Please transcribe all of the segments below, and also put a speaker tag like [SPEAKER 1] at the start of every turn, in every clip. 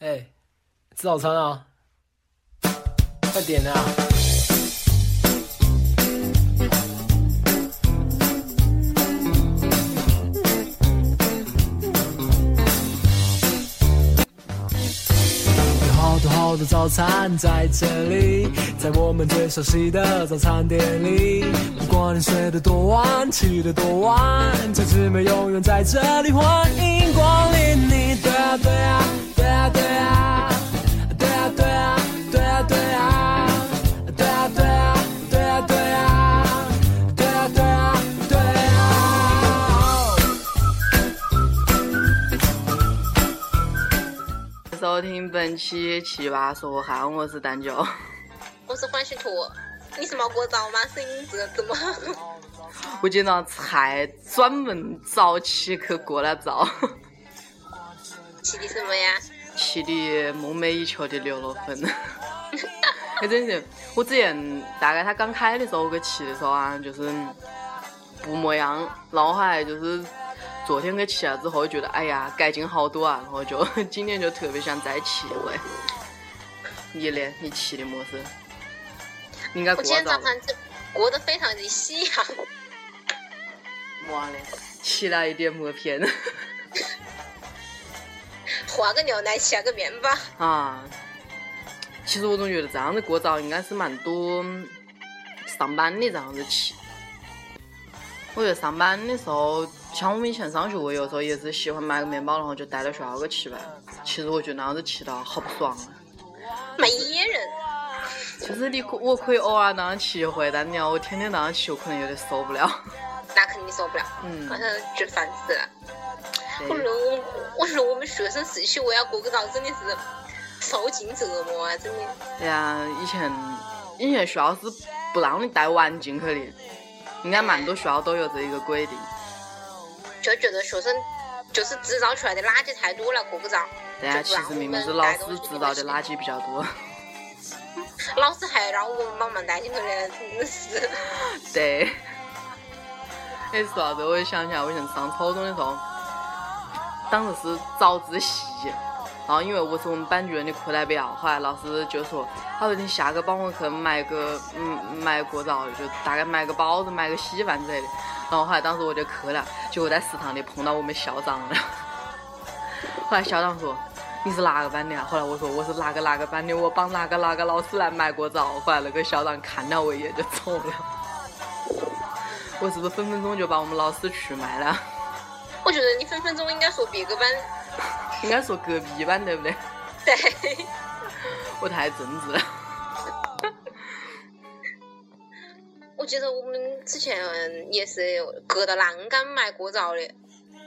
[SPEAKER 1] 哎，吃早餐啊！快点啊！有好多好多早餐在这里，在我们最熟悉的早餐店里。不管你睡得多晚，起得多晚，这姊妹永远在这里，欢迎光临你。对啊，对啊，
[SPEAKER 2] 收听本期《奇葩说》，嗨，我是蛋饺，
[SPEAKER 3] 我是欢喜兔。你是没过早吗？声音是这么……
[SPEAKER 2] 我今天才专门早起去过来照，
[SPEAKER 3] 起的什么呀？
[SPEAKER 2] 气的梦寐以求的牛肉粉。还真是，我之前大概它刚开的时候，我给吃的时候啊，就是不模样，然后还就是昨天给吃了之后，觉得哎呀改进好多啊，然后就 今天就特别想再吃一回。你呢？你吃的模式？应该过
[SPEAKER 3] 我今天
[SPEAKER 2] 早
[SPEAKER 3] 上就过得非常的喜洋，
[SPEAKER 2] 妈的，起来一点默片
[SPEAKER 3] 喝个牛奶，吃个面包。
[SPEAKER 2] 啊！其实我总觉得这样子过早应该是蛮多上班的这样子起。我觉得上班的时候，像我们以前上学，我有时候也是喜欢买个面包，然后就带到学校去吃吧。其实我觉得那样子吃到好不爽啊！
[SPEAKER 3] 没野人，
[SPEAKER 2] 就是你可我可以偶尔那样吃一回，但你要我天天那样吃，我可能有点受不了。
[SPEAKER 3] 那肯定受不了，
[SPEAKER 2] 嗯
[SPEAKER 3] 反正就烦死了。我
[SPEAKER 2] 对
[SPEAKER 3] 说我，我说我们学生时期，我要过个早，真的是受尽折磨啊！真的，
[SPEAKER 2] 对呀，以前以前学校是不让你带碗进去的，应该蛮多学校都有这一个规定。
[SPEAKER 3] 就觉得学生就是制造出来的垃圾太多了，过不着。
[SPEAKER 2] 对呀，
[SPEAKER 3] 就不让
[SPEAKER 2] 其实明明是老师制造的垃圾比较多。
[SPEAKER 3] 老师还让我们帮忙带进去的，真的是。
[SPEAKER 2] 对。哎，说到这，我就想起来，我以前上初中的时候，当时是早自习，然后因为我是我们班主任的课代表，后来老师就说，他说你下个帮我去买个嗯买过早，就大概买个包子、买个稀饭之类的。然后后来当时我就去了，结果在食堂里碰到我们校长了。后来校长说。你是哪个班的啊？后来我说我是哪个哪个班的，我帮哪个哪个老师来买过早。后来那个校长看了我一眼就走了。我是不是分分钟就把我们老师去卖了？
[SPEAKER 3] 我觉得你分分钟应该说别个班，
[SPEAKER 2] 应该说隔壁班对不对？
[SPEAKER 3] 对。
[SPEAKER 2] 我太正直了。
[SPEAKER 3] 我记得我们之前也是隔着栏杆买过早的，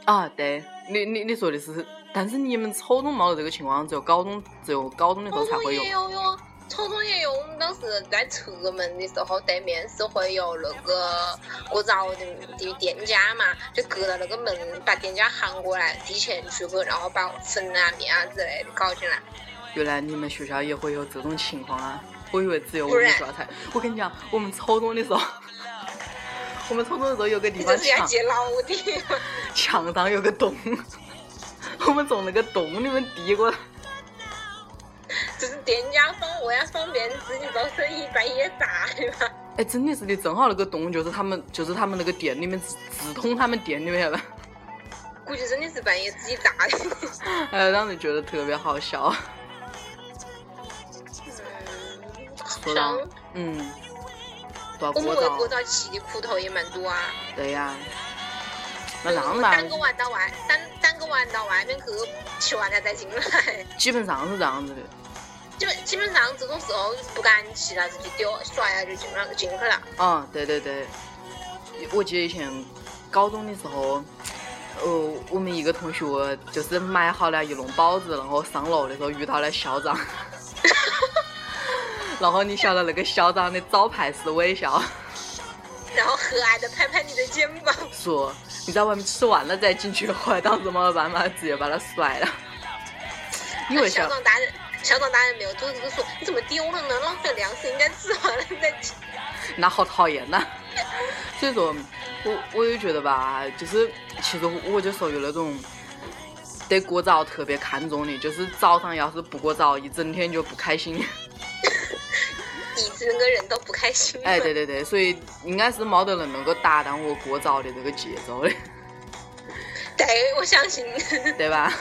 [SPEAKER 2] 啊，对，你你你说的是，但是你们初中没有这个情况，只有高中只有高中的时候才会有
[SPEAKER 3] 也。有哟，初中也有。我们当时在侧门的时候，对面是会有那个过早的的店家嘛，就隔着那个门把店家喊过来，提前去给，然后把粉啊面啊之类的搞进来。
[SPEAKER 2] 原来你们学校也会有这种情况啊！我以为只有我们学校才。我跟你讲，我们初中的时候，我们初中的时候有个地方墙
[SPEAKER 3] 这是要接老的，
[SPEAKER 2] 墙上有个洞，我们从那个洞里面递过来。
[SPEAKER 3] 就是店家方为了方便自己做生意，半夜炸的嘛。
[SPEAKER 2] 哎，真的是的，正好那个洞就是他们，就是他们那个店里面直直通他们店里面了。
[SPEAKER 3] 估计真的是半夜自己炸的。
[SPEAKER 2] 哎，让人觉得特别好笑。说到
[SPEAKER 3] 像，
[SPEAKER 2] 嗯，
[SPEAKER 3] 我们为过？早吃的苦头也蛮多啊。
[SPEAKER 2] 对呀，那浪漫
[SPEAKER 3] 单个玩到外，单单个玩到外面去，吃完了再进来。
[SPEAKER 2] 基本上是这样子的。
[SPEAKER 3] 基本基本上这种时候不敢吃了，直接丢刷牙就进了进去了。
[SPEAKER 2] 嗯，对对对，我记得以前高中的时候，呃，我们一个同学就是买好了一笼包子，然后上楼的时候遇到了校长，然后你晓得那个校长的招牌是微笑，
[SPEAKER 3] 然后和蔼的拍拍你的肩膀，
[SPEAKER 2] 说你在外面吃完了再进去，后来当时没有办法，直接把他甩了。因为
[SPEAKER 3] 校
[SPEAKER 2] 校
[SPEAKER 3] 长大人校长大人没有做这个说，你怎么丢了呢？浪费粮食，应该吃完了再吃。
[SPEAKER 2] 那好讨厌呐。所以说，我我也觉得吧，就是其实我就属于那种对过早特别看重的，就是早上要是不过早，一整天就不开心。
[SPEAKER 3] 一整个人都不开心。
[SPEAKER 2] 哎，对对对，所以应该是没得人能够打断我过早的这个节奏的。
[SPEAKER 3] 对，我相信。
[SPEAKER 2] 对吧？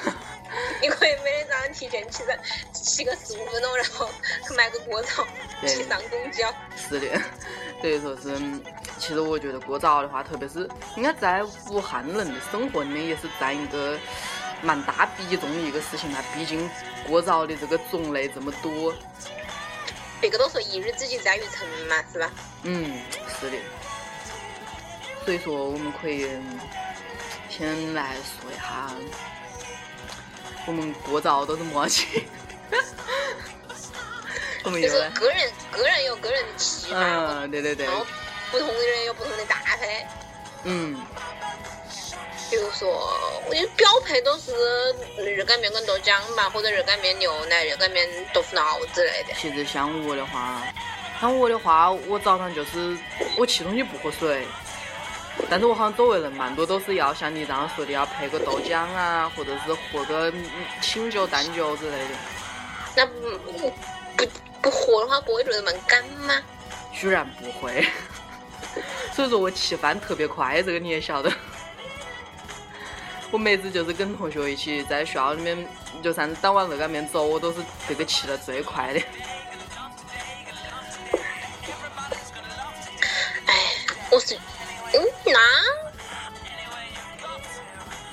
[SPEAKER 3] 你可以每天早上提前起来，起个十五分钟，然后去买个过早，去上公交。
[SPEAKER 2] 是的，所以说是，其实我觉得过早的话，特别是应该在武汉人的生活里面，也是占一个蛮大比重的一个事情嘛。毕竟过早的这个种类这么多。
[SPEAKER 3] 别个都说一日之计在于晨嘛，是吧？
[SPEAKER 2] 嗯，是的。所以说，我们可以先来说一下。我们过早都是么去？
[SPEAKER 3] 我们就是个人，个人有个人的吃法。
[SPEAKER 2] 嗯，对对对。
[SPEAKER 3] 然后不同的人有不同的搭配。
[SPEAKER 2] 嗯。
[SPEAKER 3] 比如说，我标配都是热干面跟豆浆吧，或者热干面牛奶、热干面豆腐脑之类的。
[SPEAKER 2] 其实像我的话，像我的话，我早上就是我吃东西不喝水。但是我好像周围人蛮多都是要像你这样说的，要配个豆浆啊，或者是喝个清酒、淡酒之类的。
[SPEAKER 3] 那不不不喝的话，不会觉得蛮干吗？
[SPEAKER 2] 居然不会，所以说我吃饭特别快，这个你也晓得。我每次就是跟同学一起在学校里面，就算是打完热干面走，我都是这个吃的最快的。
[SPEAKER 3] 哎，我是。嗯，那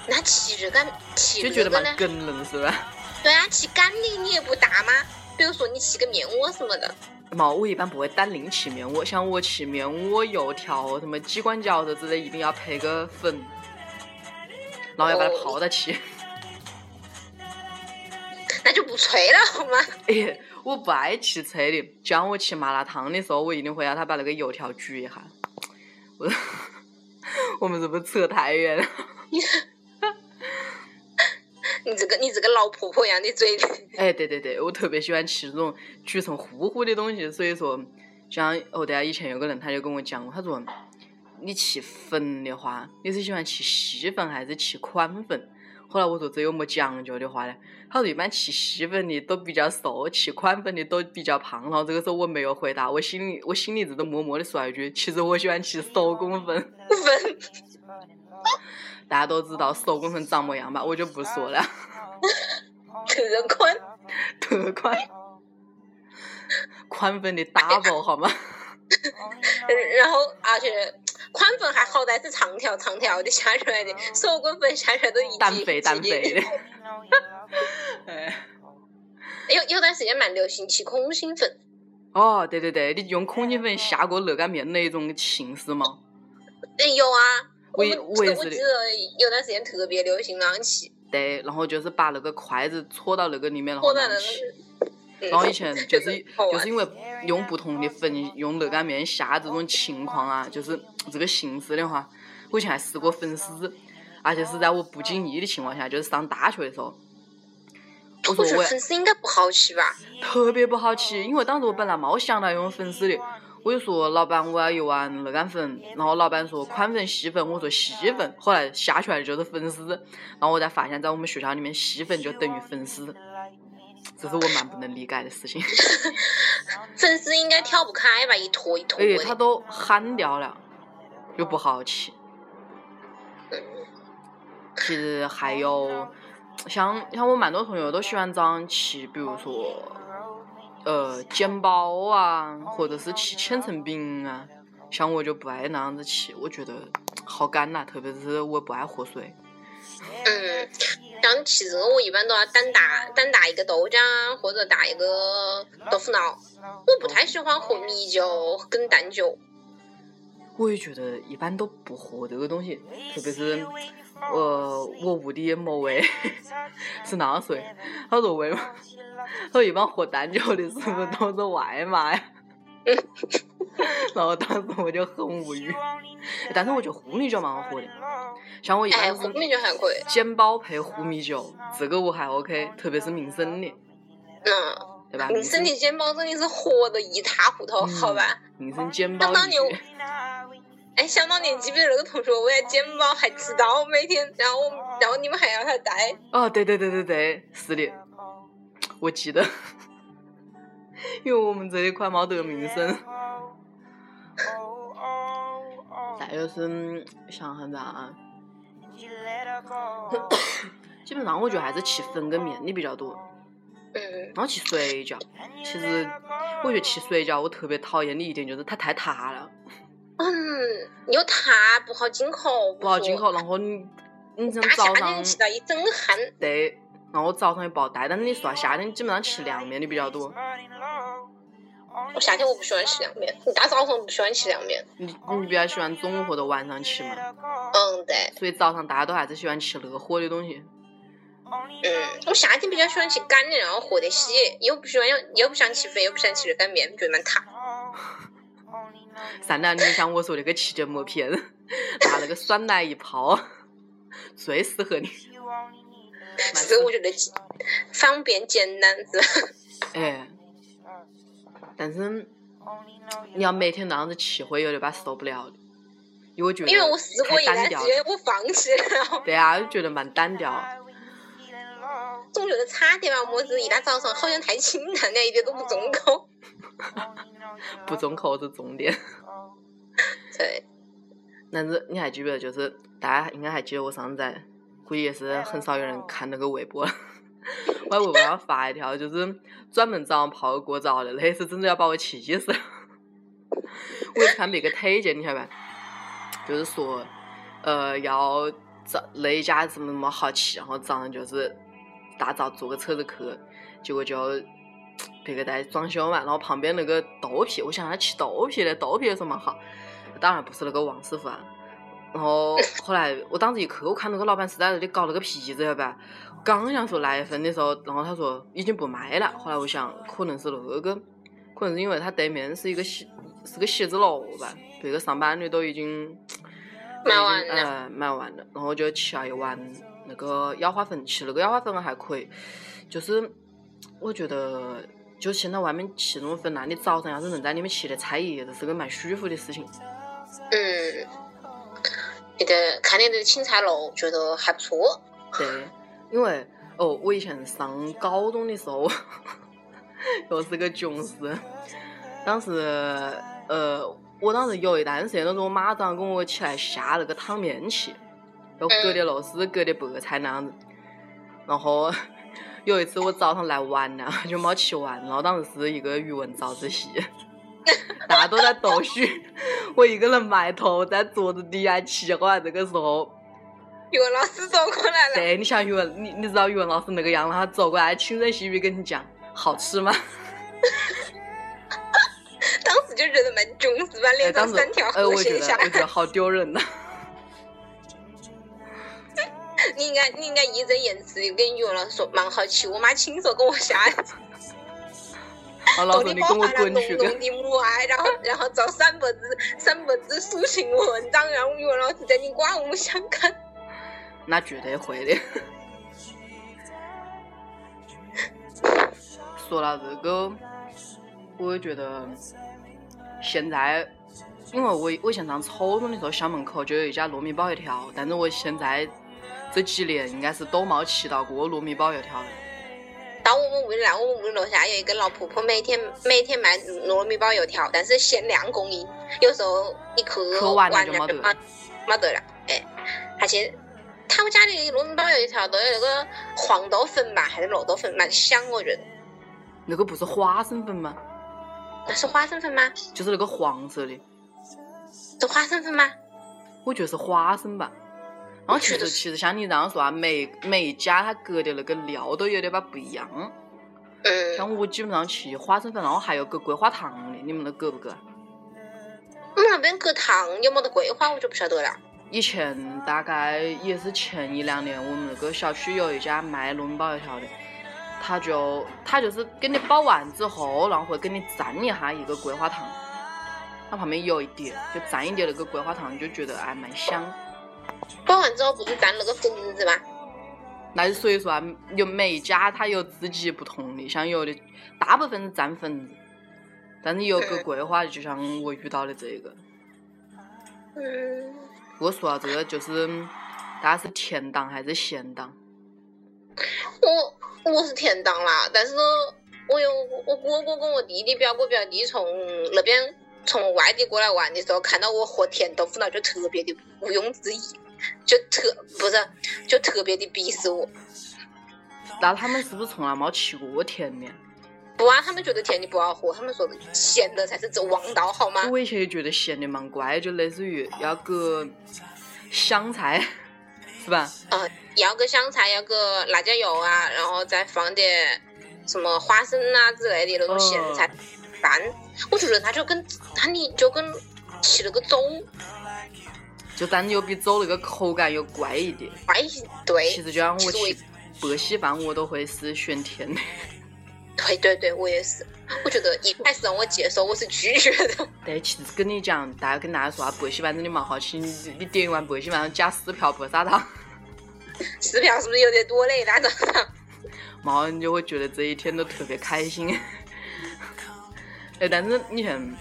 [SPEAKER 3] 那吃热干吃
[SPEAKER 2] 就觉得蛮梗了，是吧？
[SPEAKER 3] 对啊，吃干的你也不大吗？比如说你吃个面窝什么的。
[SPEAKER 2] 嘛，我一般不会单另吃面窝，像我吃面窝、油条、什么鸡冠饺子之类，一定要配个粉，然后要把它泡着吃。
[SPEAKER 3] 那就不脆了好吗？
[SPEAKER 2] 哎，我不爱吃脆的，像我吃麻辣烫的时候，我一定会让他把那个油条焗一下。我 我们是不是扯太远了？
[SPEAKER 3] 你这个你这个老婆婆一样的嘴脸。
[SPEAKER 2] 哎，对对对，我特别喜欢吃这种煮成糊糊的东西，所以说，像哦对啊，以前有个人他就跟我讲过，他说你吃粉的话，你是喜欢吃细粉还是吃宽粉？后来我说这有么讲究的话呢？他说一般吃细粉的都比较瘦，吃宽粉的都比较胖。然后这个时候我没有回答，我心里我心里只是默默的说一句：其实我喜欢吃手工粉。
[SPEAKER 3] 粉，
[SPEAKER 2] 大家都知道手工粉长么样吧？我就不说了。
[SPEAKER 3] 特宽，
[SPEAKER 2] 特宽，宽 粉的 double 好吗？
[SPEAKER 3] 然后而且。宽粉还好歹是长条长条的下出来的，手工粉下出来都一
[SPEAKER 2] 单肥单肥的。
[SPEAKER 3] 哎，有有段时间蛮流行吃空心粉。
[SPEAKER 2] 哦，对对对，你用空心粉下过热干面那种形式吗？
[SPEAKER 3] 哎，有啊，
[SPEAKER 2] 我我我记得。
[SPEAKER 3] 有段时间特别流行那样吃。
[SPEAKER 2] 对，然后就是把那个筷子戳到那个里面，然后吃。然后以前就是 就是因为用不同的粉用热干面下这种情况啊，就是这个形式的话，我以前还试过粉丝，而且是在我不经意的情况下，就是上大学的时候。
[SPEAKER 3] 我说我粉丝应该不好吃吧？
[SPEAKER 2] 特别不好吃，因为当时我本来没想到用粉丝的，我就说老板我要一碗热干粉，然后老板说宽粉细粉，我说细粉，后来下出来的就是粉丝，然后我才发现，在我们学校里面细粉就等于粉丝。这是我蛮不能理解的事情。
[SPEAKER 3] 粉丝应该挑不开吧，一坨一坨
[SPEAKER 2] 它都憨掉了，又不好吃。其实还有，像像我蛮多朋友都喜欢早上吃，比如说，呃，煎包啊，或者是吃千层饼啊。像我就不爱那样子吃，我觉得好干呐，特别是我不爱喝水。
[SPEAKER 3] 嗯。像吃这个，我一般都要单打单打一个豆浆，或者打一个豆腐脑。我不太喜欢喝米酒跟淡酒。
[SPEAKER 2] 我也觉得一般都不喝这个东西，特别是呃，我屋里某位 是那样说的，他说为嘛？他说一般喝淡酒的是不是都是外卖？然后当时我就很无语，但是我觉得喝米酒蛮好喝的。像我一般是煎包配糊米酒，这个我还 OK，特别是民生的，
[SPEAKER 3] 嗯，
[SPEAKER 2] 对吧？
[SPEAKER 3] 民生的煎包真的是火的一塌糊涂，好吧？
[SPEAKER 2] 民生煎包。
[SPEAKER 3] 相当哎，想当年记不记得那个同学，我也煎包还迟到每天，然后然后你们还要他带。
[SPEAKER 2] 哦，对对对对对，是的，我记得，因为我们这一块没得名声。再就是嗯想下子啊，基本上我觉得还是吃粉跟面的比较多，
[SPEAKER 3] 嗯，
[SPEAKER 2] 然后吃水饺。其实我觉得吃水饺我特别讨厌的一点就是它太塌了，
[SPEAKER 3] 嗯，又塌不好进口，
[SPEAKER 2] 不好进口。然后你你像早上
[SPEAKER 3] 天吃到一整汗。
[SPEAKER 2] 对，然后我早上又不好带，但是你说夏天基本上吃凉面的比较多。
[SPEAKER 3] 我夏天我不喜欢吃凉面，你大早上不喜欢吃凉面。
[SPEAKER 2] 你你比较喜欢中午或者晚上吃嘛？
[SPEAKER 3] 嗯，对，
[SPEAKER 2] 所以早上大家都还是喜欢吃热火的东西。
[SPEAKER 3] 嗯，我夏天比较喜欢吃干的，然后和得稀，又不喜欢又不想吃粉，又不想吃热干面，觉得蛮塌。
[SPEAKER 2] 善良，你像我说那个气筋膜片，拿那个酸奶一泡，最适合你。
[SPEAKER 3] 其实我觉得方便简单是吧？
[SPEAKER 2] 哎，但是你要每天那样子吃，会有点把受不了的，因为我觉得
[SPEAKER 3] 因为我试过一
[SPEAKER 2] 太单调
[SPEAKER 3] 段时间，我放弃了，
[SPEAKER 2] 对啊，就觉得蛮单调。
[SPEAKER 3] 总觉得差点嘛，么子一大早上好像太清淡了，一点都不重口。
[SPEAKER 2] 不重口是重点。
[SPEAKER 3] 对，
[SPEAKER 2] 但是你还记不记得，就是大家应该还记得我上次在，估计也是很少有人看那个微博。我在微博上发一条，就是专门早上泡个过早的，那次真的要把我气死了。我是看别个推荐，你晓得吧？就是说，呃，要找那一家什么什么好吃，然后早上就是大早坐个车子去，结果就别个在装修嘛，然后旁边那个豆皮，我想他吃豆皮的，豆皮有什么好？当然不是那个王师傅啊。然后后来我当时一去，我看那个老板是在那里搞那个皮子，吧？刚想说来一份的时候，然后他说已经不卖了。后来我想，可能是那个，可能是因为他对面是一个写是个写字楼吧，别个上班的都已经
[SPEAKER 3] 卖完了
[SPEAKER 2] 呃，卖完了。然后就吃了一碗那个腰花粉，吃那个腰花粉还可以，就是我觉得。就现在外面吃那种粉那，你早上要是能在里面吃点菜叶子，是个蛮舒服的事情。
[SPEAKER 3] 嗯，觉得看见这个青菜楼，觉得还不错。
[SPEAKER 2] 对，因为哦，我以前上高中的时候，又是个囧事。当时呃，我当时有一段时间都是我妈早上跟我起来下那个汤面去，要隔的肉丝，隔的白菜那样子。然后有一次我早上来晚了，就没吃完，然后当时是一个语文早自习，大家都在逗嘘，我一个人埋头在桌子底下吃。后来这个时候。
[SPEAKER 3] 语文老师走过来了，
[SPEAKER 2] 对，你想语文，你你知道语文老师那个样，他走过来轻声细语跟你讲，好吃吗？
[SPEAKER 3] 当时就觉得蛮囧，是吧？
[SPEAKER 2] 哎，
[SPEAKER 3] 脸上三条
[SPEAKER 2] 呃，
[SPEAKER 3] 河
[SPEAKER 2] 我觉得
[SPEAKER 3] 线下来。
[SPEAKER 2] 我觉得好丢人呐。
[SPEAKER 3] 你应该你应该义正言辞地跟语文老师说，蛮好吃，我妈亲手给我下，
[SPEAKER 2] 好，老师
[SPEAKER 3] 动的包
[SPEAKER 2] 你跟我滚去！
[SPEAKER 3] 浓的母爱，然后然后找三百字三百字抒情文章，让语文老师在你刮目相看。
[SPEAKER 2] 那绝对会的。说到这个，我也觉得现在，因为我我以前上初中的时候，校门口就有一家糯米包油条，但是我现在这几年应该是都没吃到过糯米包油条了。
[SPEAKER 3] 到我们屋里来，我们屋里楼下有一个老婆婆，每天每天卖糯米包油条，但是限量供应，有时候一颗
[SPEAKER 2] 颗完了就没得
[SPEAKER 3] 没没得了。哎，而且他们家的糯米包油条都有那个黄豆粉吧，还是绿豆粉，蛮香，我觉得。
[SPEAKER 2] 那个不是花生粉吗？
[SPEAKER 3] 那是花生粉吗？
[SPEAKER 2] 就是那个黄色的，
[SPEAKER 3] 是花生粉吗？
[SPEAKER 2] 我觉得是花生吧。然后其实其实像你这样说啊，每每一家它搁的那个料都有点吧不一样。
[SPEAKER 3] 嗯，
[SPEAKER 2] 像我基本上吃花生粉，然后还有搁桂花糖的，你们那搁不搁？
[SPEAKER 3] 我们那边搁糖有没得桂花，我就不晓得了。
[SPEAKER 2] 以前大概也是前一两年，我们那个小区有一家卖糯米包油条的，他就他就是给你包完之后，然后会给你蘸一下一个桂花糖，它旁边有一点，就蘸一点那个桂花糖，就觉得还蛮香。
[SPEAKER 3] 包完之后不是蘸那个粉子吗？
[SPEAKER 2] 那就所以说啊，有每一家它有自己不同的，像有的大部分是蘸粉子，但是有个桂花，就像我遇到的这个。
[SPEAKER 3] 嗯，
[SPEAKER 2] 我说到这个，就是大大家是甜党还是咸党？
[SPEAKER 3] 我我是甜党啦，但是我有我哥哥跟我弟弟、表哥表弟从那边从外地过来玩的时候，看到我喝甜豆腐脑就特别的毋庸置疑，就特不是就特别的鄙视我。
[SPEAKER 2] 那他们是不是从来没吃过甜的？
[SPEAKER 3] 不啊，他们觉得甜的不好喝，他们说咸的才是走王道，好吗？
[SPEAKER 2] 我以前也觉得咸的蛮乖，就类似于要个香菜，是吧？
[SPEAKER 3] 嗯，要个香菜，要个辣椒油啊，然后再放点什么花生啊之类的那种咸菜饭。我觉得它就跟它你就跟吃了个粥，
[SPEAKER 2] 就但又比粥那个口感又乖一点。
[SPEAKER 3] 乖对。
[SPEAKER 2] 其实就像我吃白稀饭，我都会是选甜的。
[SPEAKER 3] 对对对，我也是。我觉得一开始让我接受，我是拒绝的。
[SPEAKER 2] 对，其实跟你讲，大家跟大家说啊，白稀饭真的蛮好吃。你你点一碗白稀饭，加四瓢白砂糖。
[SPEAKER 3] 四瓢是不是有点多嘞？那种。
[SPEAKER 2] 毛你就会觉得这一天都特别开心。哎，但是你看，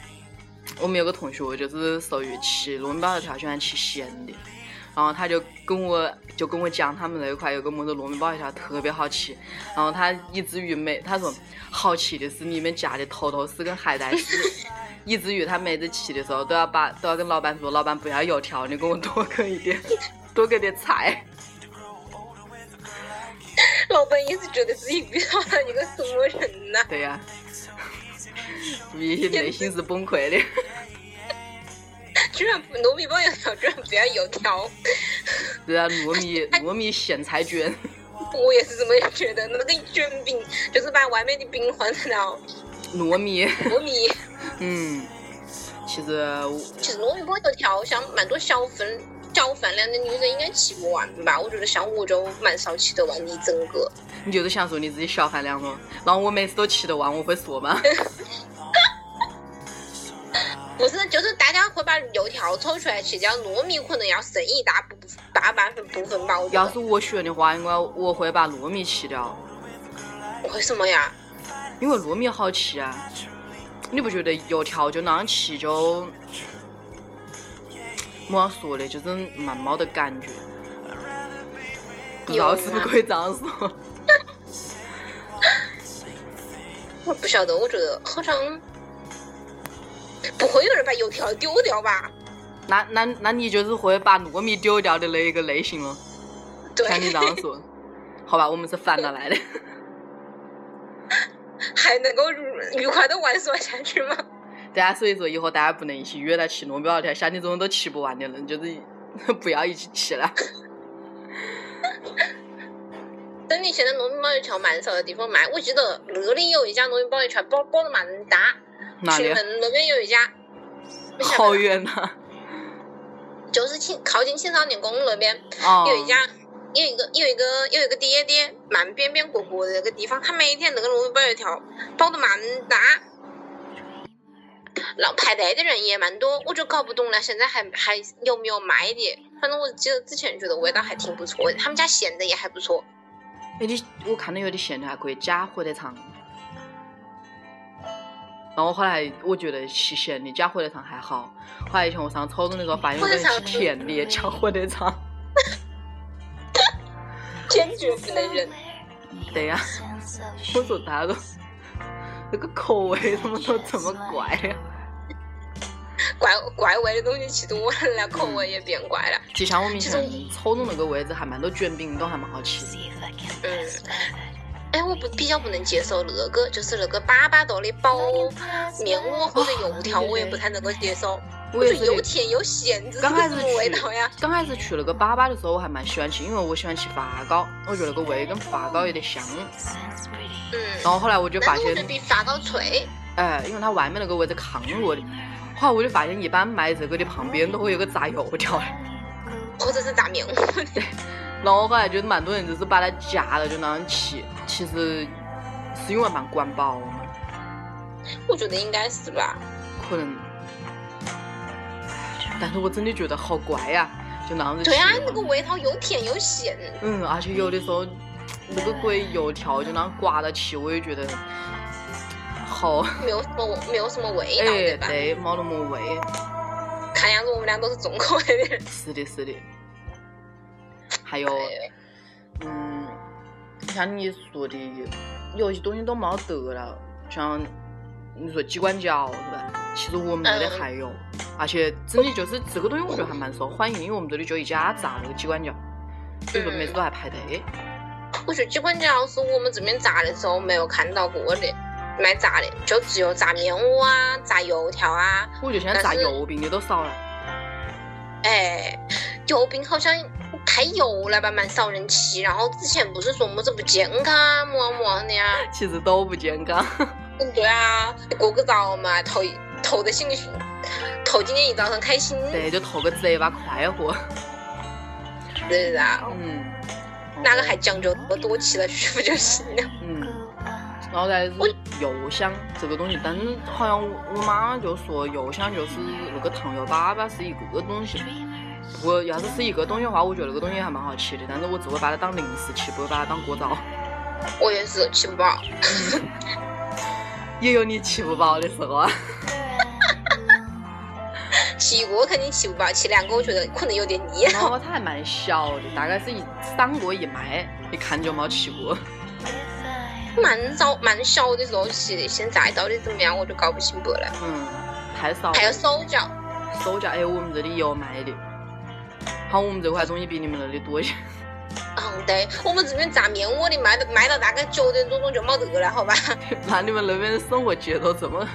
[SPEAKER 2] 我们有个同学就是属于吃糯米包条喜欢吃咸的。然后他就跟我就跟我讲，他们那一块有个么子糯米包一条特别好吃。然后他以至于每他说好吃的是里面夹的头头丝跟海带丝，以至于他每次吃的时候都要把都要跟老板说，老板不要油条，你给我多给一点，多给点菜。
[SPEAKER 3] 老板也是觉得自己遇到了一个什么人呐？
[SPEAKER 2] 对呀，内 心内心是崩溃的。
[SPEAKER 3] 居然糯米包油条，居然不要油条。
[SPEAKER 2] 对啊，糯米糯米咸菜卷。
[SPEAKER 3] 我也是这么觉得，那个卷饼就是把外面的饼换成了
[SPEAKER 2] 糯米。
[SPEAKER 3] 糯米。
[SPEAKER 2] 嗯，其实
[SPEAKER 3] 其实糯米包油条，像蛮多小分小饭量的女人应该吃不完吧？我觉得像我就蛮少吃得完一整个。
[SPEAKER 2] 你就是想说你自己小饭量咯？然后我每次都吃得完，我会说吗？
[SPEAKER 3] 不是，就是大家会把油条抽出来吃，叫糯米可能要剩一大部大半份部分吧。
[SPEAKER 2] 要是我选的话，应该我会把糯米吃掉。
[SPEAKER 3] 为什么呀？
[SPEAKER 2] 因为糯米好吃啊！你不觉得油条就那样吃就，么样说的，就是蛮没得感觉。不知道是不是可以这样说？
[SPEAKER 3] 我不晓得，我觉得好像。不会有人把油条丢掉吧？
[SPEAKER 2] 那那那你就是会把糯米丢掉的那一个类型了。
[SPEAKER 3] 对，
[SPEAKER 2] 像你这样说，好吧，我们是反着来的。
[SPEAKER 3] 还能够愉快的玩耍下去吗？
[SPEAKER 2] 对啊，所以说以后大家不能一起约来吃糯米包条，像你这种都吃不完的人，就是不要一起吃了。
[SPEAKER 3] 等你现在糯米包油条蛮少的地方卖，我记得那里有一家糯米包油条包包的蛮大。
[SPEAKER 2] 哪里？
[SPEAKER 3] 那边有一家，
[SPEAKER 2] 好远呐！
[SPEAKER 3] 就是青靠近青少年宫那边有一家，有一个有一个有一个爹爹蛮边边过过的那个地方，他每天那个糯米包油条包的蛮大，然后排队的人也蛮多，我就搞不懂了，现在还还有没有卖的？反正我记得之前觉得味道还挺不错的，他们家咸的也还不错。
[SPEAKER 2] 哎，你我看到有的咸的还可以加火腿肠。然后后来我觉得吃咸的加火腿肠还好，后来以前我上初中的时候发现有人吃甜的加火腿肠，
[SPEAKER 3] 坚决不能忍。
[SPEAKER 2] 对呀，我说大家都那个口味怎么都这么怪呀？
[SPEAKER 3] 怪怪味的东西吃多了，口味也变怪了。
[SPEAKER 2] 就像我们以前初中那个位置还蛮多卷饼，都还蛮好吃。
[SPEAKER 3] 嗯。哎，我不比较不能接受那个，就是那个粑粑做的包面窝或者油条，我也不太能够接受。我也是又甜又咸，这是什么味道呀？
[SPEAKER 2] 刚开始去那个粑粑的时候，我还蛮喜欢吃，因为我喜欢吃发糕，我觉得那个味跟发糕有点像。
[SPEAKER 3] 嗯。
[SPEAKER 2] 然后后来我就发现，
[SPEAKER 3] 比发糕脆。
[SPEAKER 2] 哎，因为它外面那个位置抗过的。后来我就发现，一般卖这个的旁边都会有个炸油条，
[SPEAKER 3] 或者是炸面窝的。
[SPEAKER 2] 然后后来就蛮多人就是把它夹了就那样吃，其实是因为蛮管饱嘛。
[SPEAKER 3] 我觉得应该是吧。
[SPEAKER 2] 可能，但是我真的觉得好怪呀，就那样子
[SPEAKER 3] 对啊，那个味道又甜又咸。
[SPEAKER 2] 嗯，而且有的时候那个鬼油条就那样刮着吃，我也觉得好。
[SPEAKER 3] 没有什么没有什么味道对吧？
[SPEAKER 2] 对，没那么味。
[SPEAKER 3] 看样子我们俩都是重口味的人。
[SPEAKER 2] 是的，是的。还有，嗯，像你说的，有些东西都没得了，像你说鸡冠饺是吧？其实我们这里还有，而且真的就是这个东西，我觉得还蛮受欢迎，因为我们这里就一家炸那个鸡冠饺，所以说每次都还排队。
[SPEAKER 3] 我觉得鸡冠饺是我们这边炸的时候没有看到过的，卖炸的就只有炸面窝啊、炸油条啊。
[SPEAKER 2] 我觉得现在炸油饼的都少了。
[SPEAKER 3] 哎，油饼好像太油了吧，蛮少人吃。然后之前不是说么子不健康么么的呀？
[SPEAKER 2] 其实都不健康。
[SPEAKER 3] 嗯，对啊，过个早嘛，头头的心头今天一早上开心。
[SPEAKER 2] 对，就投个嘴巴，快活。
[SPEAKER 3] 是啊。嗯。哪个还讲究那么多，吃了舒服就行了。
[SPEAKER 2] 嗯。然后再是油香这个东西，但是好像我妈就说油香就是那个糖油粑粑是一个东西。不过要是是一个东西的话，我觉得那个东西还蛮好吃的，但是我只会把它当零食吃，不会把它当过早。
[SPEAKER 3] 我也是吃不饱。
[SPEAKER 2] 也有你吃不饱的时候啊。
[SPEAKER 3] 吃一个肯定吃不饱，吃两个我觉得可能有点腻。
[SPEAKER 2] 哦，它还蛮小的，大概是一三个一卖，一看就没吃过。
[SPEAKER 3] 蛮早蛮小的时候吃的，现在到底怎么样，我就搞不清白了。
[SPEAKER 2] 嗯，太少。
[SPEAKER 3] 还有手脚。
[SPEAKER 2] 手脚，哎，我们这里有卖的。好，我们这块东西比你们那里多一些。
[SPEAKER 3] 嗯，对，我们这边炸面窝的卖到卖到大概九点多钟就没得了，好吧？
[SPEAKER 2] 那你们那边的生活节奏这么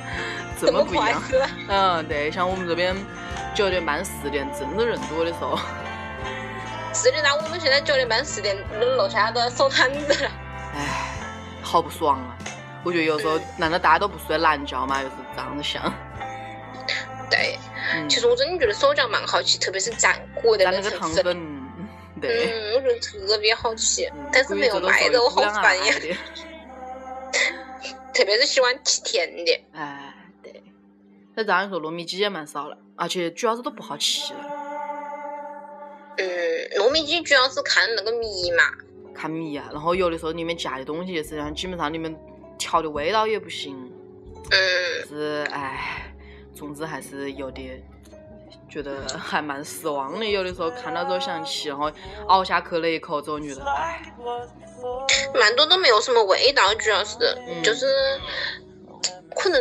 [SPEAKER 2] 这么不一样？嗯，对，像我们这边九点半十点真的人多的时候。
[SPEAKER 3] 是的，那我们现在九点半十点楼下都要收摊子了。
[SPEAKER 2] 唉。好不爽啊！我觉得有时候，难道大家都不睡懒觉吗？就是这样子想。
[SPEAKER 3] 对，其实我真的觉得手饺蛮好吃，特别是蘸裹的
[SPEAKER 2] 那个糖粉。对。
[SPEAKER 3] 嗯，我觉得特别好吃，但是没有卖的，我好烦呀。特别是喜欢吃甜的。
[SPEAKER 2] 哎，对。那这样说，糯米鸡也蛮少了，而且主要是都不好吃了。
[SPEAKER 3] 嗯，糯米鸡主要是看那个米嘛。
[SPEAKER 2] 看米啊，然后有的时候里面加的东西，实际上基本上里面调的味道也不行。
[SPEAKER 3] 嗯。
[SPEAKER 2] 是，哎，总之还是有点觉得还蛮失望的。有的时候看到之后想吃，然后咬下去那一口之后觉得，哎。
[SPEAKER 3] 蛮多都没有什么味道，主要是就是可能。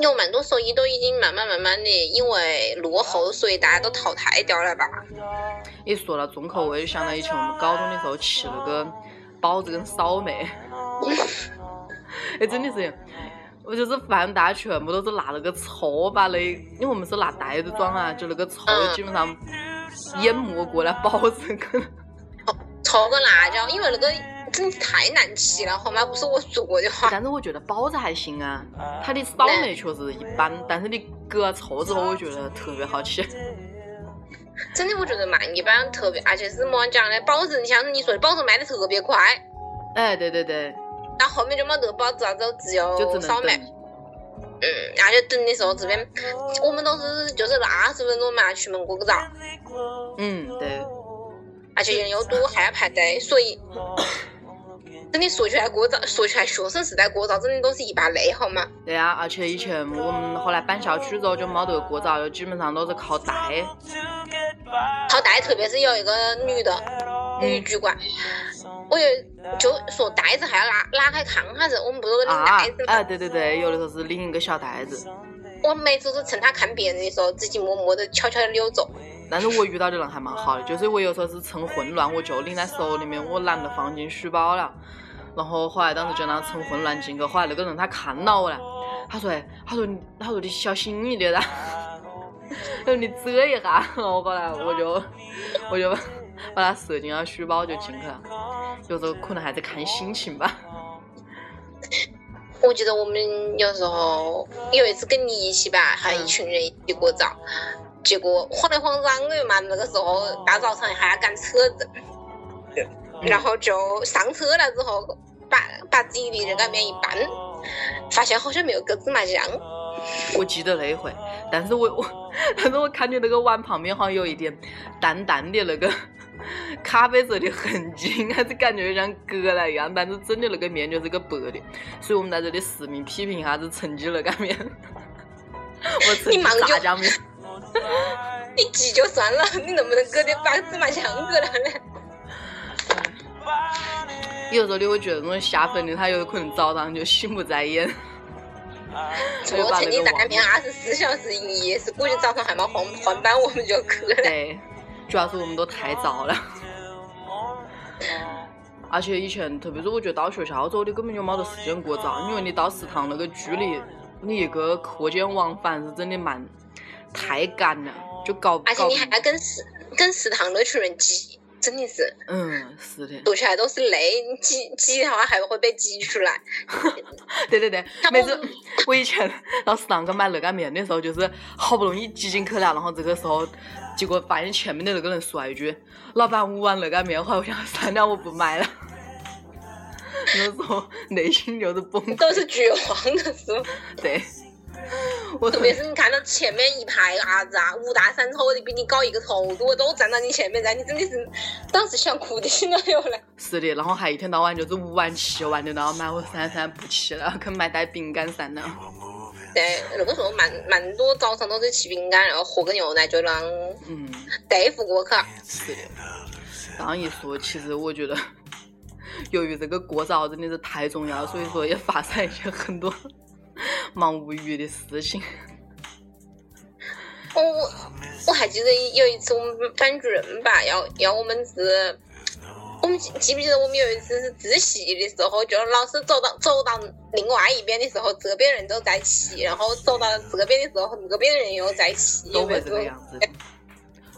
[SPEAKER 3] 有蛮多手艺都已经慢慢慢慢的因为落后，所以大家都淘汰掉了吧？
[SPEAKER 2] 一说到重口味，就想到以前我们高中的时候吃那个包子跟烧麦。哎，真的是，我就是饭大全部都是拿那个醋把那，因为我们是拿袋子装啊，就那个醋基本上淹没过来包子跟。
[SPEAKER 3] 搓个辣椒，因为那个。真的太难吃了，好吗？不是我做的话。
[SPEAKER 2] 但是我觉得包子还行啊，它的烧麦确实一般，但是你搁了醋之后，我觉得特别好吃。
[SPEAKER 3] 真的，我觉得蛮一般，特别而且是么讲呢？包子，你像你说的包子卖的特别快。
[SPEAKER 2] 哎，对对对。
[SPEAKER 3] 然后后面就没得包子了，就只有烧麦。嗯，而且等的时候这边我们都是就是二十分钟嘛，出门过个早。
[SPEAKER 2] 嗯，对。
[SPEAKER 3] 而且人又多，还要排队，所以。真的说起来过早，说起来学生时代过早真的都是一把泪，好吗？
[SPEAKER 2] 对啊，而且以前我们后来搬校区之后就没得过早，就基本上都是靠带。
[SPEAKER 3] 靠带，特别是有一个女的女主管，我有就说袋子还要拉拉开看哈子，我们不是拎袋子吗？
[SPEAKER 2] 啊，对对对，有的时候是拎一个小袋子。
[SPEAKER 3] 我每次都趁他看别人的时候，自己默默的悄悄的溜走。
[SPEAKER 2] 但是我遇到的人还蛮好的，就是我有时候是趁混乱，我就拎在手里面，我懒得放进书包了。然后后来当时就那样趁混乱进去，后来那个人他看到我了，他说：“他说他说你小心一点噻，他说你遮一下。”然后后来我就我就把它塞进了书包就进去了。有时候可能还在看心情吧。
[SPEAKER 3] 我记得我们有时候有一次跟你一起吧，还一群人一起过早。结果慌里慌张的嘛，那个时候大早上还要赶车子，然后就上车了之后，把把自己的热干面一拌，发现好像没有搁芝麻酱。
[SPEAKER 2] 我记得那一回，但是我我，但是我看见那个碗旁边好像有一点淡淡的那个咖啡色的痕迹，还是感觉像割了一样，但是真的那个面就是个白的，所以我们在这里实名批评一下子成绩那个面，我成绩炸酱面。
[SPEAKER 3] 你急就算了，你能不能搁点把芝麻酱搁了呢？
[SPEAKER 2] 有时候你会觉得那种下粉的，他有可能早上就心不在焉。
[SPEAKER 3] 我曾经在那边二十四小时营业，是估计早上还没换换班，我们就去了。
[SPEAKER 2] 对，主要是我们都太早了。而且以前，特别是我觉得到学校之后，你根本就没得时间过早，因为你到食堂那个距离，你一个课间往返是真的蛮，太赶了，就搞。
[SPEAKER 3] 而且你还要跟食跟食堂那群人挤，真的是。
[SPEAKER 2] 嗯，是的。
[SPEAKER 3] 读起来都是累，你挤挤的话还会被挤出来。
[SPEAKER 2] 对对对，每次我以前 到食堂去买热干面的时候，就是好不容易挤进去了，然后这个时候，结果发现前面的那个人说一句。老板，五碗热干面，后来我想算了，我不买了。那时候内心就是崩溃，
[SPEAKER 3] 都是绝望的时候。
[SPEAKER 2] 对，我
[SPEAKER 3] 特别是你看到前面一排伢子啊，五大三粗的比你高一个头多，都站到你前面，在你真的是当时想哭的心都有了。
[SPEAKER 2] 是的，然后还一天到晚就是五碗七碗的，然后买我三三不去了，去买袋饼干算了。
[SPEAKER 3] 对，那个时候蛮蛮多早上都是吃饼干，然后喝个牛奶就让
[SPEAKER 2] 嗯
[SPEAKER 3] 对付过去。
[SPEAKER 2] 是的，这样一说，其实我觉得，由于这个过早真的是太重要，所以说也发生一些很多 蛮无语的事情。
[SPEAKER 3] 我我还记得有一次我们班主任吧，要要我们是。我们记不记得我们有一次是自习的时候，就老师走到走到另外一边的时候，这边人都在骑，然后走到这边的时候，那边人又在骑，
[SPEAKER 2] 都会这个样子，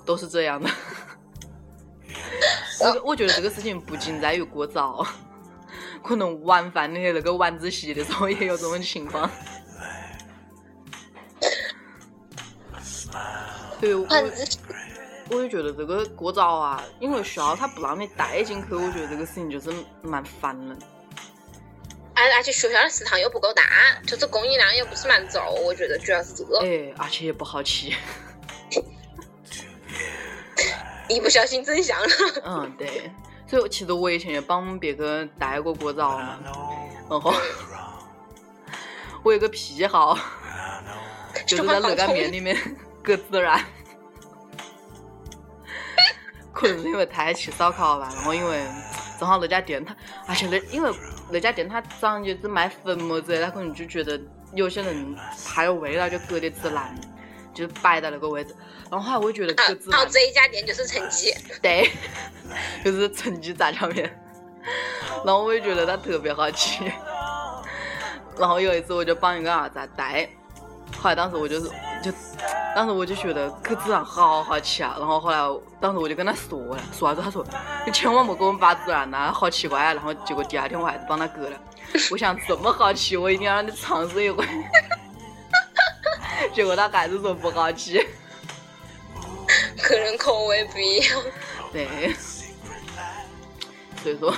[SPEAKER 2] 都是这样的。我我觉得这个事情不仅在于过早，可能晚饭的那个晚自习的时候也有这种情况。对，
[SPEAKER 3] 晚自习。
[SPEAKER 2] 我也觉得这个过早啊，因为学校他不让你带进去，我觉得这个事情就是蛮烦的。
[SPEAKER 3] 而而且学校的食堂又不够大，就是供应量又不是蛮足，我觉得主要是这个。
[SPEAKER 2] 哎，而且也不好吃。
[SPEAKER 3] 一不小心真香了。
[SPEAKER 2] 嗯，对。所以其实我以前也帮别个带过过早嘛，然后 我有个癖好，就是在热干面里面 搁孜然。可能是因为太爱吃烧烤吧，然后因为正好那家店他，而且那因为那家店他早上就只卖粉末子，他可能就觉得有些人怕有味道，就搁点孜然，就摆在那个位置。然后后来我觉得搁孜然，
[SPEAKER 3] 这一家店就是陈记，
[SPEAKER 2] 对，就是陈记炸酱面。然后我也觉得它特别好吃。然后有一次我就帮一个儿子带，后来当时我就是就。当时我就觉得可孜然好好吃啊，然后后来当时我就跟他说了，说啥子？他说你千万莫给我们拔孜然呐，好奇怪啊！然后结果第二天我还是帮他割了。我想这么好吃，我一定要让你尝试一回。结果他还是说不好吃。
[SPEAKER 3] 可能口味不一样。
[SPEAKER 2] 对。所以说，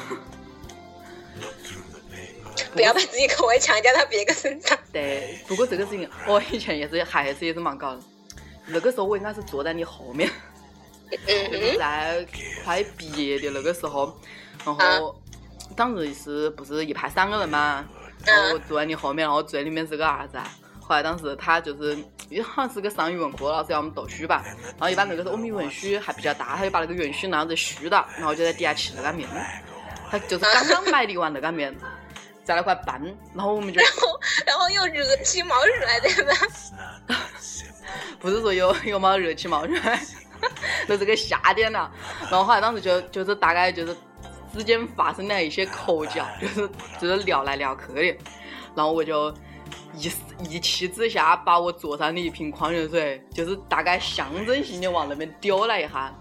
[SPEAKER 3] 不要把自己口味强加到别个身上。
[SPEAKER 2] 对，不过这个事情我以前也是，还是也是蛮搞的。那个时候我应该是坐在你后面，就是在快毕业的那个时候，然后当时是不是一排三个人嘛？然后我坐在你后面，然后最里面是个儿子。后来当时他就是，因为好像是个上语文课老师要我们读书吧。然后一般那个时候我们语文书还比较大，他就把那个原书那样子虚的，然后就在底下吃热干面。他就是刚刚买的一碗热干面，在那块拌，然后我们就，
[SPEAKER 3] 然后然后又热气冒出来，对吧？
[SPEAKER 2] 不是说有有毛热气冒出来，那是个夏天了。然后后来当时就就是大概就是之间发生了一些口角，就是就是聊来聊去的。然后我就一一气之下把我桌上的一瓶矿泉水，就是大概象征性的往那边丢了一下，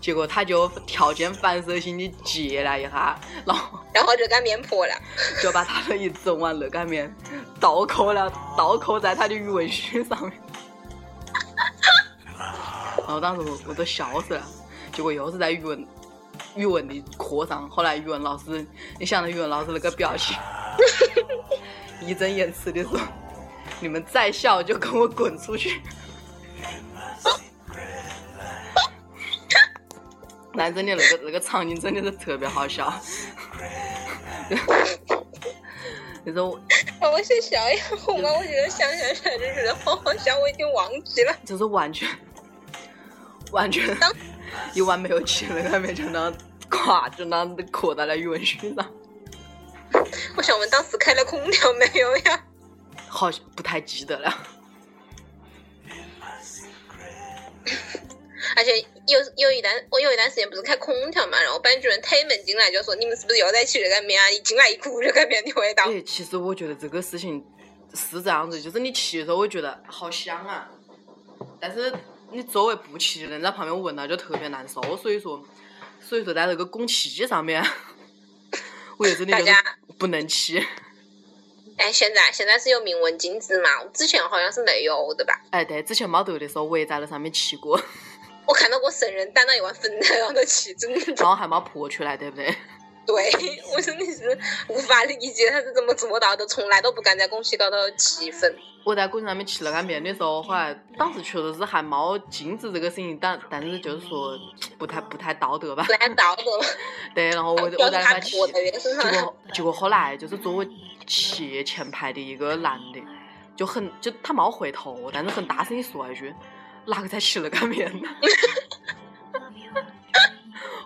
[SPEAKER 2] 结果他就条件反射性的接了一下，然后
[SPEAKER 3] 然后热干面破了，
[SPEAKER 2] 就把他的一整碗热干面倒扣了，倒扣在他的语文书上面。然后当时我我都笑死了，结果又是在语文语文的课上，后来语文老师，你想到语文老师那个表情，义正言辞的说：“你们再笑就跟我滚出去。”但真的那个那个场景真的是特别好笑。那种我，
[SPEAKER 3] 我先笑一下，我我觉得想想起来就觉得好好笑，我已经忘记了。
[SPEAKER 2] 就是完全。完全一碗没有起，那个没想到咵就那磕到了语文书上。
[SPEAKER 3] 我想问当时开了空调没有呀？
[SPEAKER 2] 好像不太记得了。
[SPEAKER 3] 而且有有一段我有一段时间不是开空调嘛，然后班主任推门进来就说：“你们是不是又在吃热干面啊？”一进来一股热干面的味道。
[SPEAKER 2] 哎，其实我觉得这个事情是这样子，就是你吃的时候，我觉得好香啊，但是你作为不吃的人在旁边闻到就特别难受，所以说，所以说在那个拱气上面，我觉得真的就是不能吃。
[SPEAKER 3] 哎，现在现在是有明文禁止嘛？之前好像是没有的吧？
[SPEAKER 2] 哎，对，之前没得的时候，我也在那上面吃过。
[SPEAKER 3] 我看到过圣人担了一碗粉菜，然后吃，真的。
[SPEAKER 2] 然后还没泼出来，对不对？
[SPEAKER 3] 对，我真的是无法理解他是怎么做到的，从来都不敢在公司高头吃粉。
[SPEAKER 2] 我在公司上面吃热干面的时候，后来当时确实是还没禁止这个事情，但但是就是说不太不太道德吧？
[SPEAKER 3] 不太道德。
[SPEAKER 2] 对，然后我 我在那吃，结果结果后来就是坐我斜前排的一个男的，就很就他没回头，但是很大声的说一句。哪个在吃热干面呢？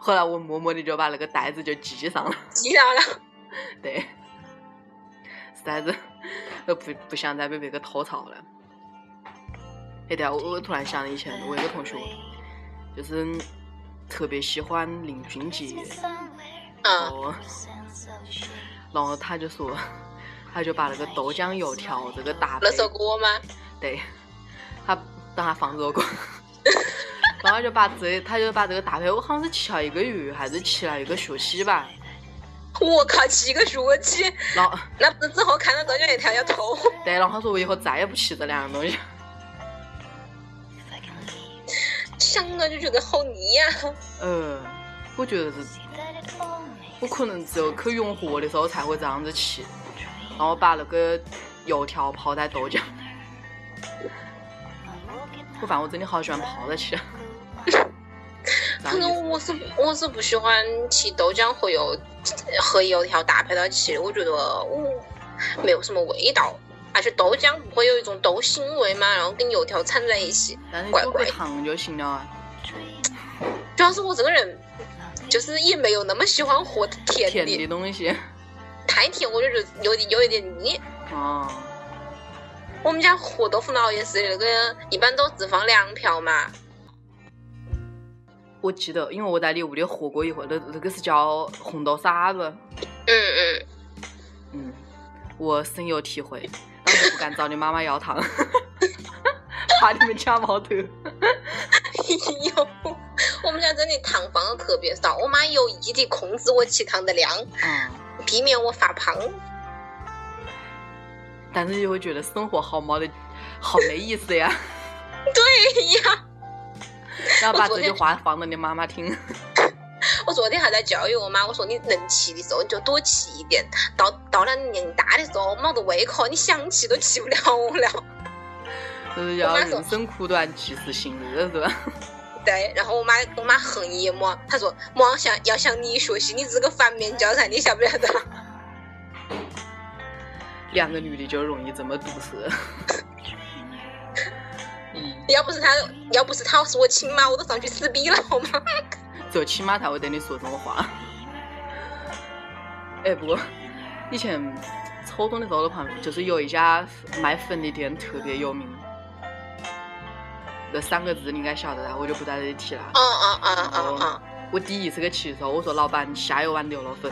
[SPEAKER 2] 后来我默默的就把那个袋子就系上了。
[SPEAKER 3] 系上了。
[SPEAKER 2] 对，实在是都不不想再被别个吐槽了。哎，对啊，我我突然想以前我一个同学，就是特别喜欢林俊杰。
[SPEAKER 3] 嗯。
[SPEAKER 2] 然后他就说，他就把那个豆浆油条这个搭
[SPEAKER 3] 配。那首歌吗？
[SPEAKER 2] 对，他。让他放热过，然后就把这，他就把这个搭配，我好像是吃了一个月，还是吃了一个学期吧。
[SPEAKER 3] 我靠，吃一个学期！
[SPEAKER 2] 然后
[SPEAKER 3] 那不是之后看到豆浆一条要吐。
[SPEAKER 2] 对，然后他说我以后再也不吃这两样东西。
[SPEAKER 3] 想到就觉得好腻呀。
[SPEAKER 2] 呃，我觉得是，我可能只有去永和的时候才会这样子吃，然后把那个油条泡在豆浆。我饭我真的好喜欢泡着吃。
[SPEAKER 3] 反正我是我是不喜欢吃豆浆和油和油条搭配到吃的，我觉得我没有什么味道，而且豆浆不会有一种豆腥味嘛，然后跟油条掺在一起，怪怪。
[SPEAKER 2] 糖就行了。
[SPEAKER 3] 主要是我这个人就是也没有那么喜欢喝甜
[SPEAKER 2] 甜的东西，
[SPEAKER 3] 太甜我就觉得有点有一点腻。
[SPEAKER 2] 哦。
[SPEAKER 3] 我们家和豆腐脑也是那个，一般都只放两瓢嘛。
[SPEAKER 2] 我记得，因为我在你屋里喝过一回，那那个是叫红豆沙子。
[SPEAKER 3] 嗯嗯。
[SPEAKER 2] 嗯，我深有体会，当时不敢找你妈妈要糖，怕你们家没头。
[SPEAKER 3] 有，我们家真的糖放的特别少，我妈有意的控制我吃糖的量，避免我发胖。
[SPEAKER 2] 但是就会觉得生活好没得，好没意思呀。
[SPEAKER 3] 对呀。
[SPEAKER 2] 然后把这句话放到你妈妈听。
[SPEAKER 3] 我昨天还在教育我妈，我说你能吃的时候你就多吃一点，到到了年龄大的时候没得胃口，你想吃都吃不了了。
[SPEAKER 2] 就是要人生苦短，及时行乐，是吧？
[SPEAKER 3] 对。然后我妈我妈恨一抹，她说莫向要向你学习，你是个反面教材，你晓不晓得？
[SPEAKER 2] 两个女的就容易这么毒舌。
[SPEAKER 3] 嗯，要不是他，要不是他是我亲妈，我都上去撕逼了，好吗？
[SPEAKER 2] 只亲妈才会对你说这种话。哎，不过以前初中的时候的话，就是有一家卖粉的店特别有名，这三个字你应该晓得的，我就不在这里提了。
[SPEAKER 3] 啊啊啊啊啊！
[SPEAKER 2] 我第一次去吃的时候，我说老板下一碗牛肉粉。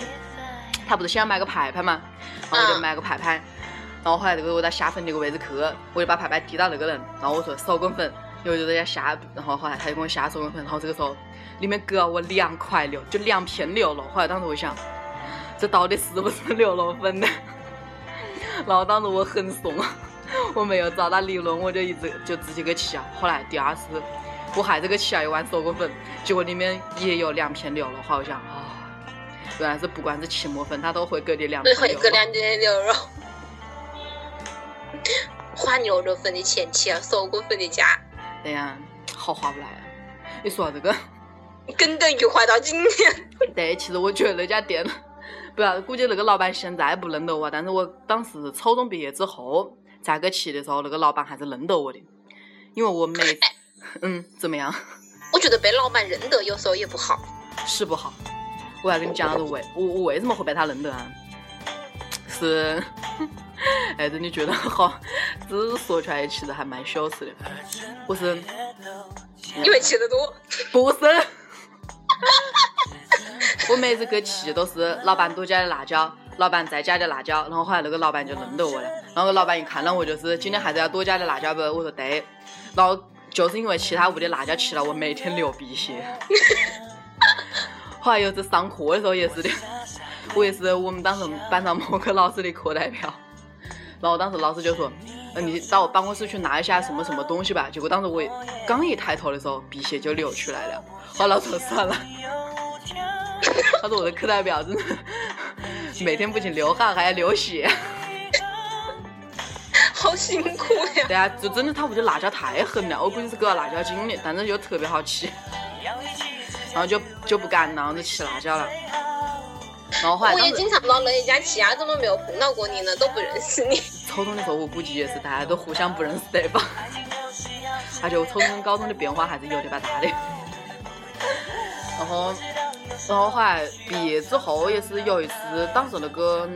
[SPEAKER 2] 他不是想买个牌牌嘛，然后我就买个牌牌，然后后来这个我在下粉那个位置去，我就把牌牌递到那个人，然后我说手工粉，然后就在家下，然后后来他就给我下手工粉，然后这个时候里面给了我两块六，就两片牛肉，后来当时我想，这到底是不是牛肉粉呢？然后当时我很怂，我没有找他理论，我就一直就直接给吃啊。后来第二次我还是给吃了一碗手工粉，结果里面也有两片牛肉，好像啊。原来是不管是期末粉，他都会给你两
[SPEAKER 3] 会给两点牛肉，花牛肉粉的钱吃了手工粉的价。
[SPEAKER 2] 对呀，好划不来啊！你说这个，
[SPEAKER 3] 耿耿于怀到今天。
[SPEAKER 2] 对，其实我觉得那家店，不要估计那个老板现在不认得我，但是我当时初中毕业之后再去吃的时候，那个老板还是认得我的，因为我每，嗯，怎么样？
[SPEAKER 3] 我觉得被老板认得有时候也不好。
[SPEAKER 2] 是不好。我要跟你讲个为我我为什么会被他认得啊？是，哎，真的觉得好，只是说出来其实还蛮羞耻的。不是
[SPEAKER 3] 因为吃的多。
[SPEAKER 2] 不是，我每次去吃都是老板多加的辣椒，老板再加的辣椒，然后后来那个老板就认得我了。然后老板一看到我就是今天还是要多加点辣椒不？我说对。然后就是因为其他屋的辣椒吃了我每天流鼻血。后来有次上课的时候也是的，我也是我们当时班上某个老师的课代表，然后当时老师就说，呃，你到办公室去拿一下什么什么东西吧。结果当时我刚一抬头的时候，鼻血就流出来了。后来老师说算了，他说我的课代表真的 每天不仅流汗还要流血，
[SPEAKER 3] 好辛苦呀。
[SPEAKER 2] 对啊，就真的他屋的辣椒太狠了，我估计是给了辣椒精的，但是又特别好吃。然后就就不敢那样子吃辣椒了。然后后来
[SPEAKER 3] 我也经常到那一家吃啊，怎么没有碰到过你呢？都不认识你。
[SPEAKER 2] 初中的时候我估计也是大家都互相不认识对方。而且我初中跟高中的变化还是有点蛮大的。然后，然后后来毕业之后也是有一次，当时那个，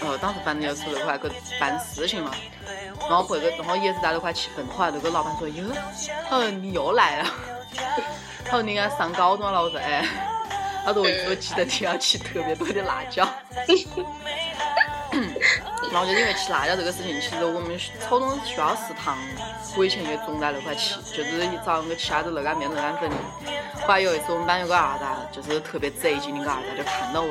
[SPEAKER 2] 呃，当时反正就是那块去办事情嘛，然后回去，然后也是在那块吃饭。后来那个老板说：“哟，说你又来了。”他说你应该上高中了，我说哎，他说我我记得你要吃特别多的辣椒。然后就因为吃辣椒这个事情，其实我们初中学校食堂，我以前也总在那块吃，就是一早上去吃啥子热干面、热干粉。后来有一次我们班有个二大，就是特别贼精的个二大，就看到我，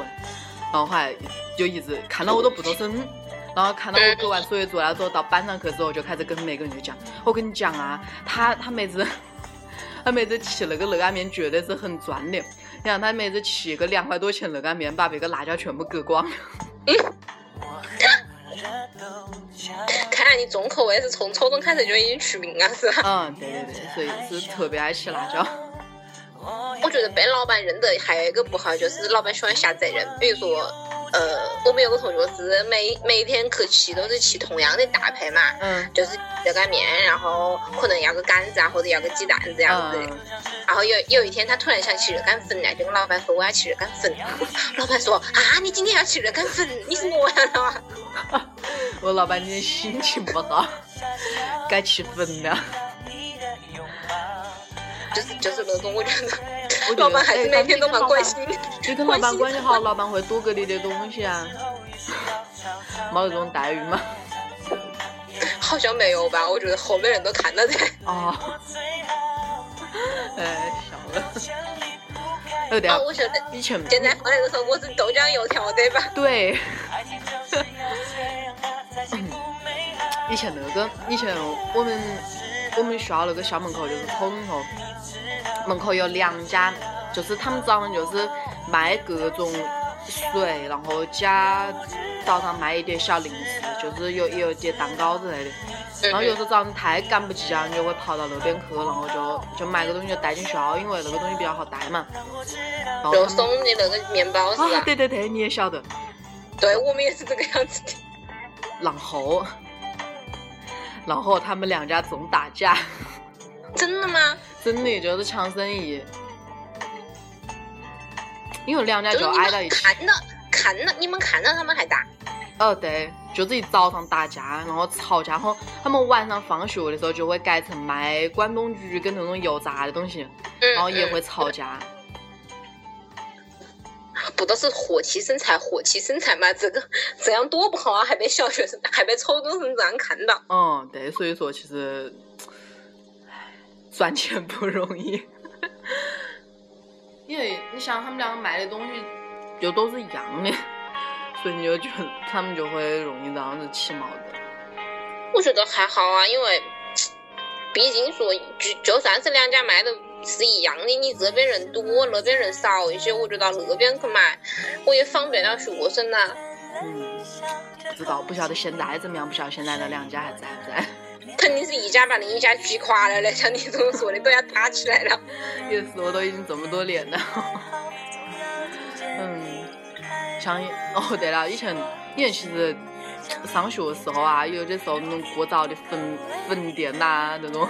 [SPEAKER 2] 然后后来就一直看到我都不做声，然后看到我做完作业做了之后，到班上去之后就开始跟每个人就讲，我跟你讲啊，他他妹子。他妹子吃那个热干面绝对是很赚的，你看他妹子吃个两块多钱热干面，把别个辣椒全部割光了。嗯。
[SPEAKER 3] 看来你重口味是从初中开始就已经出名了，是吧？
[SPEAKER 2] 嗯，对对对，所以是特别爱吃辣椒。
[SPEAKER 3] 我觉得被老板认得还有一个不好，就是老板喜欢下责任，比如说。呃，我们有个同学是每每天去吃都是吃同样的搭配嘛，嗯，就是热干面，然后可能要个杆子啊，或者要个鸡蛋这样子的。然后有有一天他突然想吃热干粉了，就跟老板说我要吃热干粉。老板说啊，你今天要吃热干粉，你是么样的嘛？
[SPEAKER 2] 我老板今天心情不好，该吃粉了。
[SPEAKER 3] 就是就是那种，我觉得老板还是每天都蛮关心。
[SPEAKER 2] 你跟老板关系好，老板会多给你点东西啊。没这种待遇吗？
[SPEAKER 3] 好像没有吧，我觉得后面人都看到的。
[SPEAKER 2] 哦。哎，笑了。
[SPEAKER 3] 哦，我晓得。以前现在放那个时候，我是豆浆油条对吧？
[SPEAKER 2] 对。以前那个，以前我们。我们学校那个校门口就是初中后，门口有两家，就是他们早上就是卖各种水，然后加早上卖一点小零食，就是有有点蛋糕之类的。然后有时候早上太赶不及了，你就会跑到那边去，然后就就买个东西就带进学校，因为那个东西比较好带嘛。
[SPEAKER 3] 肉松的那个面包是吧？
[SPEAKER 2] 对对对，你也晓得。
[SPEAKER 3] 对我们也是这个样子的。
[SPEAKER 2] 然后。然后他们两家总打架，
[SPEAKER 3] 真的吗？
[SPEAKER 2] 真的就是抢生意，因为两家就挨到一起。
[SPEAKER 3] 看到看到你们看到他们还打？
[SPEAKER 2] 哦，对，就是一早上打架，然后吵架，然后他们晚上放学的时候就会改成卖关东煮跟那种油炸的东西，然后也会吵架。
[SPEAKER 3] 不都是火气生财，火气生财嘛？这个这样多不好啊！还被小学生，还被初中生这样看到。
[SPEAKER 2] 嗯，对，所以说其实，赚钱不容易。因为你想，他们两个卖的东西就都是一样的，所以你就觉得他们就会容易这样子起矛盾。
[SPEAKER 3] 我觉得还好啊，因为毕竟说就就算是两家卖的。是一样的，你这边人多，那边人少一些，我就到那边去买，我也方便了学生呐。
[SPEAKER 2] 嗯，不知道，不晓得现在怎么样，不晓得现在那两家还在不在？
[SPEAKER 3] 肯定是一家把另一家击垮了嘞，像你这么说的都要打起来了。
[SPEAKER 2] 也是，我都已经这么多年了。嗯，像哦对了，以前以前其实上学时候啊，有的时候那种过早的粉粉店呐那种。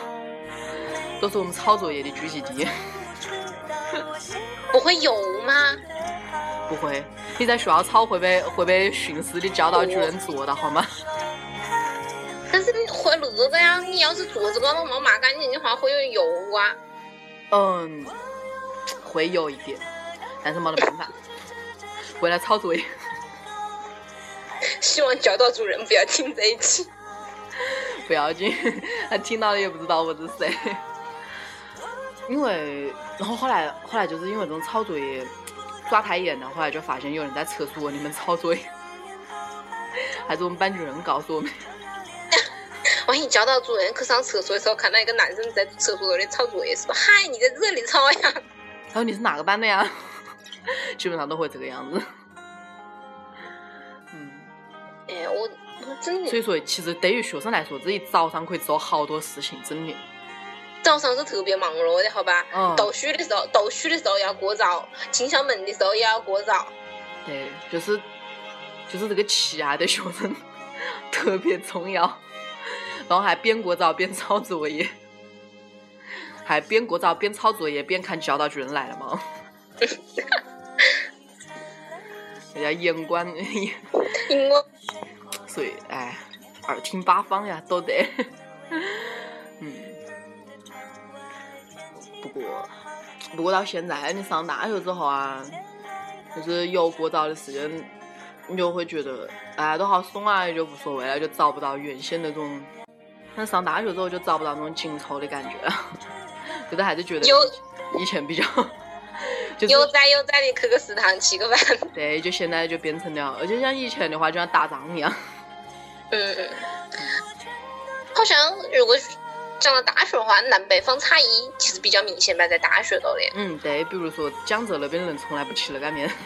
[SPEAKER 2] 都是我们抄作业的聚集地。
[SPEAKER 3] 不会游吗？
[SPEAKER 2] 不会，你在学校抄会被会被巡视的教导主任捉到好吗？
[SPEAKER 3] 但是你会那个呀，你要是桌子高头没抹干净的话，会有油啊。
[SPEAKER 2] 嗯，会有一点，但是没得办法，为了抄作业。
[SPEAKER 3] 希望教导主任不要听这一期。
[SPEAKER 2] 不要紧，他听到了也不知道我是谁。因为，然后后来后来就是因为这种抄作业抓太严了，后来就发现有人在厕所里面抄作业，还是我们班主任告诉 我们。
[SPEAKER 3] 万一教导主任去上厕所的时候看到一个男生在厕所里抄作业，是吧？嗨，你在这里抄呀？
[SPEAKER 2] 然后你是哪个班的呀？基本上都会这个样子。嗯，
[SPEAKER 3] 哎，我我真的。
[SPEAKER 2] 所以说，其实对于学生来说，这一早上可以做好多事情，真的。
[SPEAKER 3] 早上是特别忙碌的，好吧？嗯。读书的时候，读书的时候要过早；进校门的时候也要过早。
[SPEAKER 2] 对，就是就是这个气啊，对学生特别重要。然后还边过早边抄作业，还边过早边抄作业边看教导主任来了吗？人家严管严，所以哎，耳听八方呀，都得。嗯，不过不过到现在你上大学之后啊，就是有过早的时间，你就会觉得哎都好松啊，也就无所谓了，就找不到原先那种。但上大学之后就找不到那种紧凑的感觉了，觉得还是觉得以前比较，
[SPEAKER 3] 悠哉悠哉的去个食堂吃个饭。
[SPEAKER 2] 对，就现在就变成了，而且像以前的话就像打仗一样。
[SPEAKER 3] 嗯嗯。好像如果讲到大学的话，南北方差异其实比较明显吧，在大学头的。
[SPEAKER 2] 嗯，对，比如说江浙那边的人从来不吃热干面。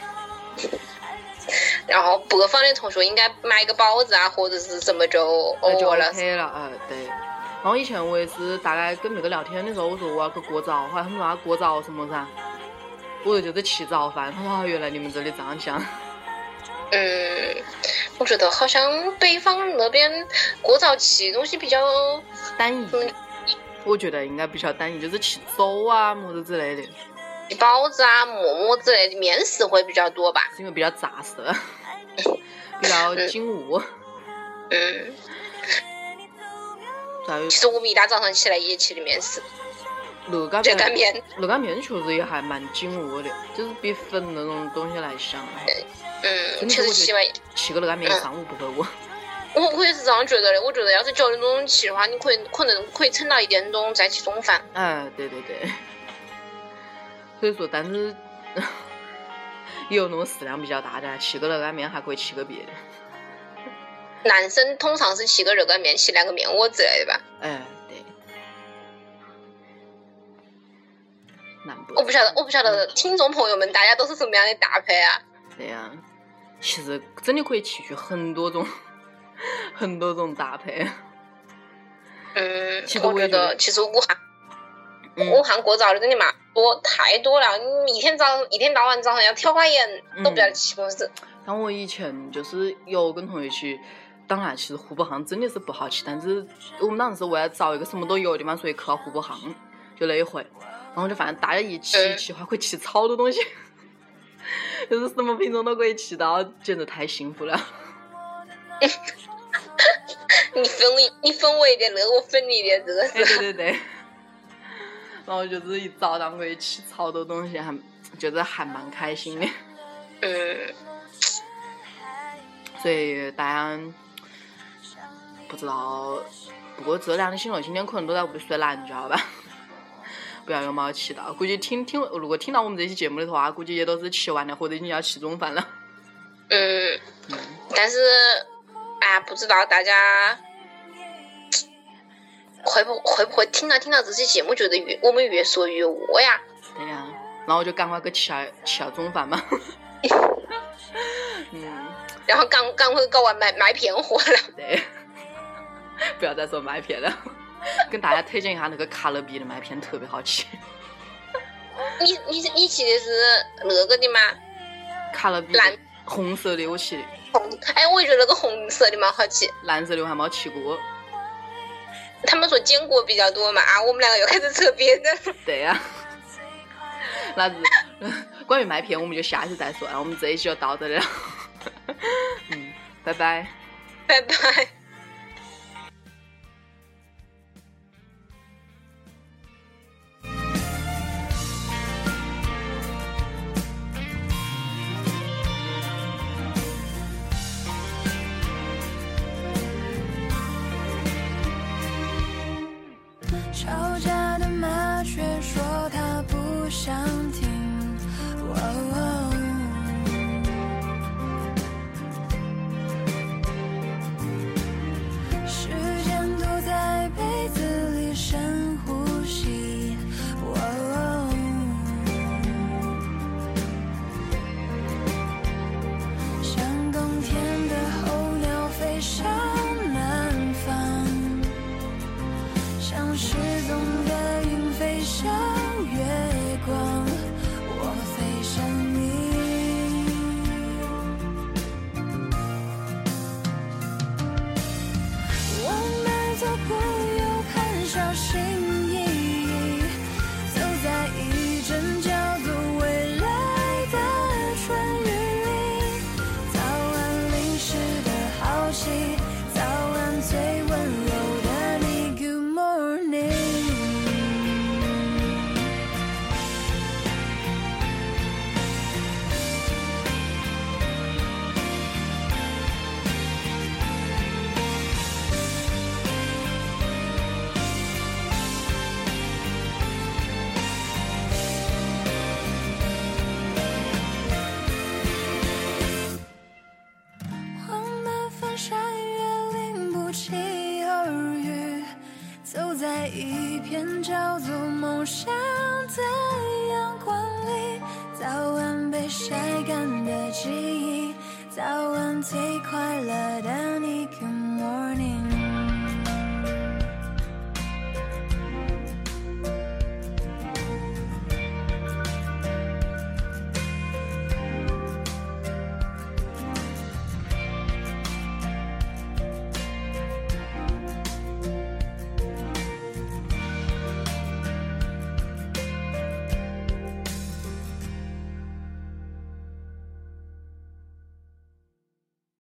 [SPEAKER 3] 然后北方的同学应该买个包子啊，或者是什么就
[SPEAKER 2] OK
[SPEAKER 3] 了。
[SPEAKER 2] 呃，对。然后以前我也是大概跟别个聊天的时候，我说我要去过早，后来他们说啊过早什么噻？我说就是吃早饭。他说原来你们这里这样想。
[SPEAKER 3] 嗯，我觉得好像北方那边过早吃东西比较
[SPEAKER 2] 单一。我觉得应该比较单一，就是吃粥啊么子之类的。
[SPEAKER 3] 包子啊、馍馍之类的面食会比较多吧，
[SPEAKER 2] 是因为比较扎实，比较紧物。
[SPEAKER 3] 嗯。其实我们一大早上起来也吃的面食。
[SPEAKER 2] 热干
[SPEAKER 3] 面。
[SPEAKER 2] 热干面确实也还蛮紧饿的，就是比粉那种东西来香。
[SPEAKER 3] 嗯。确实吃完
[SPEAKER 2] 吃个热干面一上午不会饿。
[SPEAKER 3] 我我也是这样觉得的，我觉得要是九点钟起的话，你可以可能可以撑到一点钟再吃中饭。
[SPEAKER 2] 哎，对对对。所以说，但是 有那种食量比较大的，吃个热干面还可以吃个别的。
[SPEAKER 3] 男生通常是吃个热干面，吃两个面窝之类的吧？
[SPEAKER 2] 哎，对。
[SPEAKER 3] 我不晓得，我不晓得听众朋友们大家都是什么样的搭配啊？
[SPEAKER 2] 对呀，其实真的可以提取很多种、很多种搭配。
[SPEAKER 3] 嗯，我觉得其实武汉。武汉过早的真的嘛多太多了，你一天早一天到晚早上要挑花眼，都不晓得吃么子。
[SPEAKER 2] 像我以前就是有跟同学去，当然其实湖北巷真的是不好去，但是我们当时是为了找一个什么都有的地方，所以去了湖北巷，就那一回，然后就反正大家一起去的话可以吃超多东西，就是什么品种都可以吃到，简直太幸福了。
[SPEAKER 3] 你分我你分我一点，那我分你一点，这个是。
[SPEAKER 2] 对对对对。然后就是一早上可以吃超多东西，还觉得还蛮开心的。
[SPEAKER 3] 嗯。
[SPEAKER 2] 所以大家不知道，不过这两天醒了，今天可能都在屋里睡懒觉吧。不要有猫气到，估计听听，如果听到我们这期节目的话，估计也都是吃完了或者已经要吃中饭了。
[SPEAKER 3] 嗯。但是，哎，不知道大家。会不会不会听到听到这些节目，觉得越我们越说越饿呀？
[SPEAKER 2] 对呀，然后就赶快去吃下吃下中饭嘛。
[SPEAKER 3] 嗯，然后赶赶快搞完卖卖片货了。
[SPEAKER 2] 对，不要再说麦片了，跟大家推荐一下那个卡乐比的麦片，特别好吃。
[SPEAKER 3] 你你你吃的是那个的吗？
[SPEAKER 2] 卡乐比蓝红色的，我吃的。
[SPEAKER 3] 红，哎，我也觉得那个红色的蛮好吃。
[SPEAKER 2] 蓝色的我还没吃过。
[SPEAKER 3] 他们说坚果比较多嘛啊，我们两个又开始扯别的。
[SPEAKER 2] 对呀，那是 关于麦片，我们就下一次再说。我们这一期就到这里了。嗯，拜拜。
[SPEAKER 4] 拜拜。上天。